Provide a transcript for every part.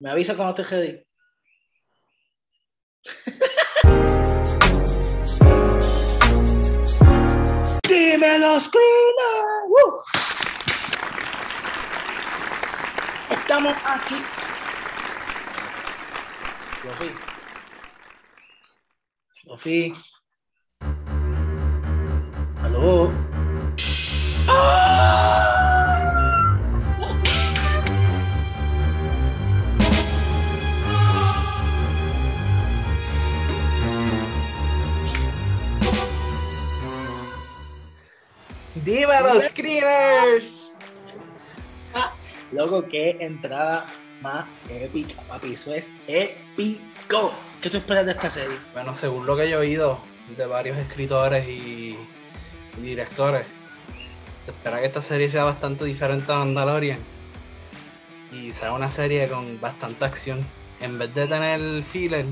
Me avisa cuando esté ready. ¡Dímelo, Screamer! ¡Woo! Estamos aquí. Sofi. Sofi. ¿Aló? ¡Dímelo, Screamers! Loco, qué entrada más épica, papi. Eso es épico. ¿Qué tú esperas de esta serie? Bueno, según lo que yo he oído de varios escritores y, y directores, se espera que esta serie sea bastante diferente a Mandalorian y sea una serie con bastante acción. En vez de tener filler,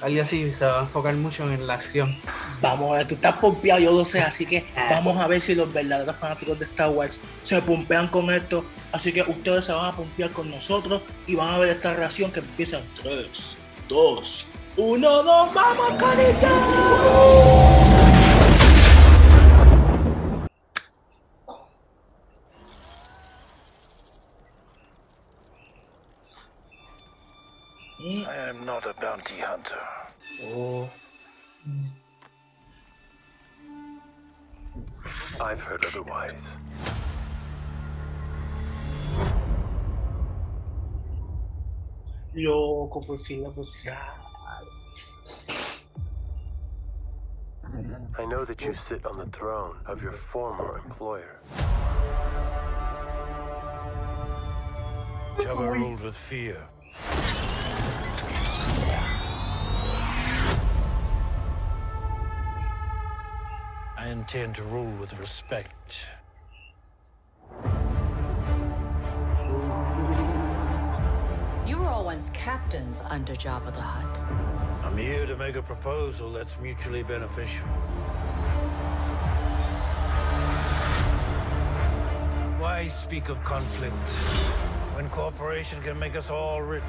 algo así, se va a enfocar mucho en la acción. Vamos a ver, tú estás pompeado, yo lo sé, así que vamos a ver si los verdaderos fanáticos de Star Wars se pompean con esto. Así que ustedes se van a pompear con nosotros y van a ver esta reacción que empieza en 3, 2, 1, 2, ¡vamos, carita! I am not a bounty hunter. Oh. I've heard otherwise. Loco, por fin la. I know that you sit on the throne of your former employer. Jabba ruled with fear. Intend to rule with respect. You were all once captains under Jabba the Hutt. I'm here to make a proposal that's mutually beneficial. Why speak of conflict when cooperation can make us all rich?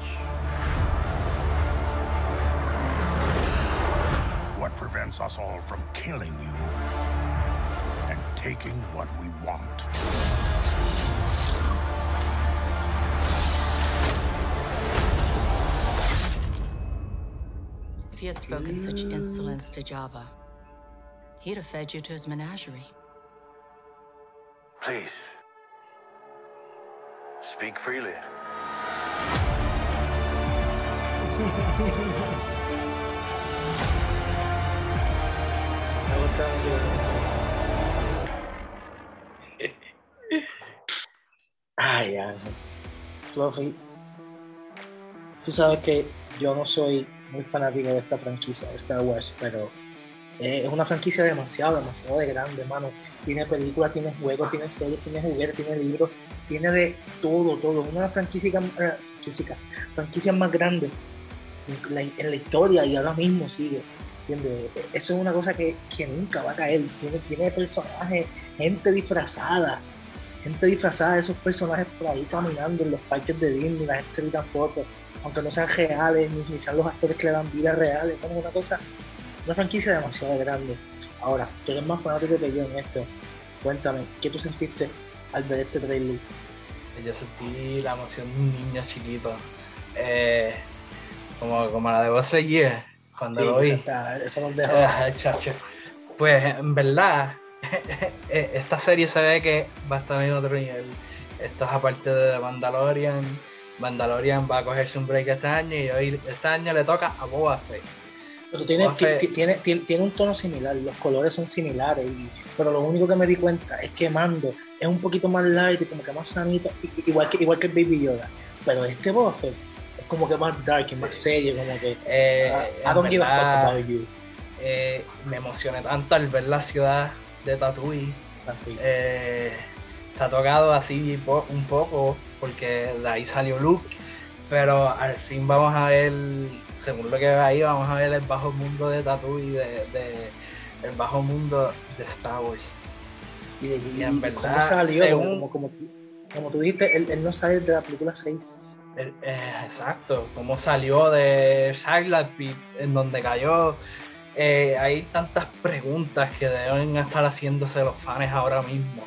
What prevents us all from killing you and taking what we want? If you had spoken such insolence to Jabba, he'd have fed you to his menagerie. Please. Speak freely. Ay. Fluffy, tú sabes que yo no soy muy fanático de esta franquicia de Star Wars, pero eh, es una franquicia demasiado, demasiado de grande, hermano. Tiene películas, tiene juegos, tiene series, tiene juguetes, tiene libros, tiene de todo, todo. Una franquicia, eh, física, franquicia más grande en la, en la historia y ahora mismo sigue. ¿entiendes? Eso es una cosa que, que nunca va a caer. Tiene, tiene personajes, gente disfrazada, gente disfrazada de esos personajes por ahí caminando en los parques de Disney, la gente se tira fotos, aunque no sean reales, ni, sean los actores que le dan vida reales, es una cosa, una franquicia demasiado grande. Ahora, tú eres más fanático que yo en esto. Cuéntame, ¿qué tú sentiste al ver este trailer? Yo sentí la emoción de un niño chiquito. Eh, como, como la de Buzz Lightyear, cuando lo vi. Nos dejó. Chacho. Pues en verdad, esta serie se ve que va a estar en otro nivel. Esto es aparte de Mandalorian. Mandalorian va a cogerse un break este año y hoy este año le toca a Boba Fett. Pero tiene, tiene, tiene, tiene un tono similar, los colores son similares, y- pero lo único que me di cuenta es que Mando es un poquito más light y como que más sanito, igual que, igual que el Baby Yoda. Pero este Boba Fett es como que más dark y más serio, como que Eh, I- I en don't give a fuck about you. eh, me emocioné tanto al ver la ciudad de Tatooine. Eh, se ha tocado así un poco porque de ahí salió Luke, pero al fin vamos a ver, según lo que veo ahí, vamos a ver el bajo mundo de Tatooine, de, de- el bajo mundo de Star Wars. y, de- y en y verdad, cómo salió, según- como, como, como tú dijiste, él, él no sale de la película 6, Eh, eh, exacto, cómo salió de Charlotte Pit, en donde cayó. Eh, hay tantas preguntas que deben estar haciéndose los fans ahora mismo.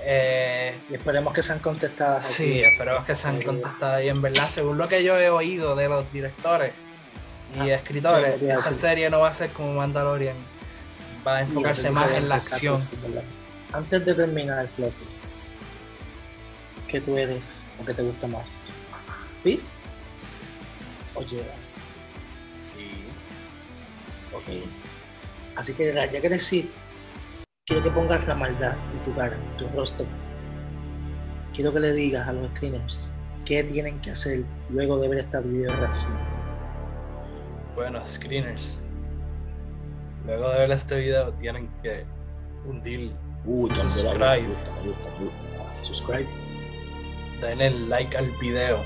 Eh, Y esperemos que sean contestadas. aquí. sí, esperemos que sean contestadas. Y en verdad, según lo que yo he oído de los directores y Ah, sí, escritores, lo que iba a esta decir. serie no va a ser como Mandalorian. Va a enfocarse más en la acción. sí. Antes de terminar, Fluffy, ¿qué tú eres o qué te gusta más? ¿Fit o Jedi? Así que ya que Sith, quiero que pongas la maldad en tu cara, en tu rostro. Quiero que le digas a los screeners qué tienen que hacer luego de ver esta video reacción. Bueno, screeners. Luego de ver este video tienen que hundir, Uy, Subscribe. Subscribe. Me gusta, me gusta, me gusta. Subscribe. denle like al video.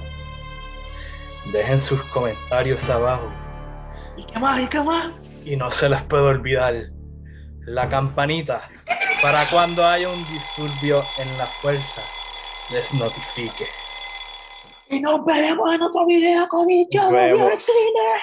Dejen sus comentarios abajo. ¿Y qué más? ¿Y qué más? Y no se les puede olvidar la campanita para cuando haya un disturbio en la fuerza les notifique. Y nos veremos en otro video con el. Screener.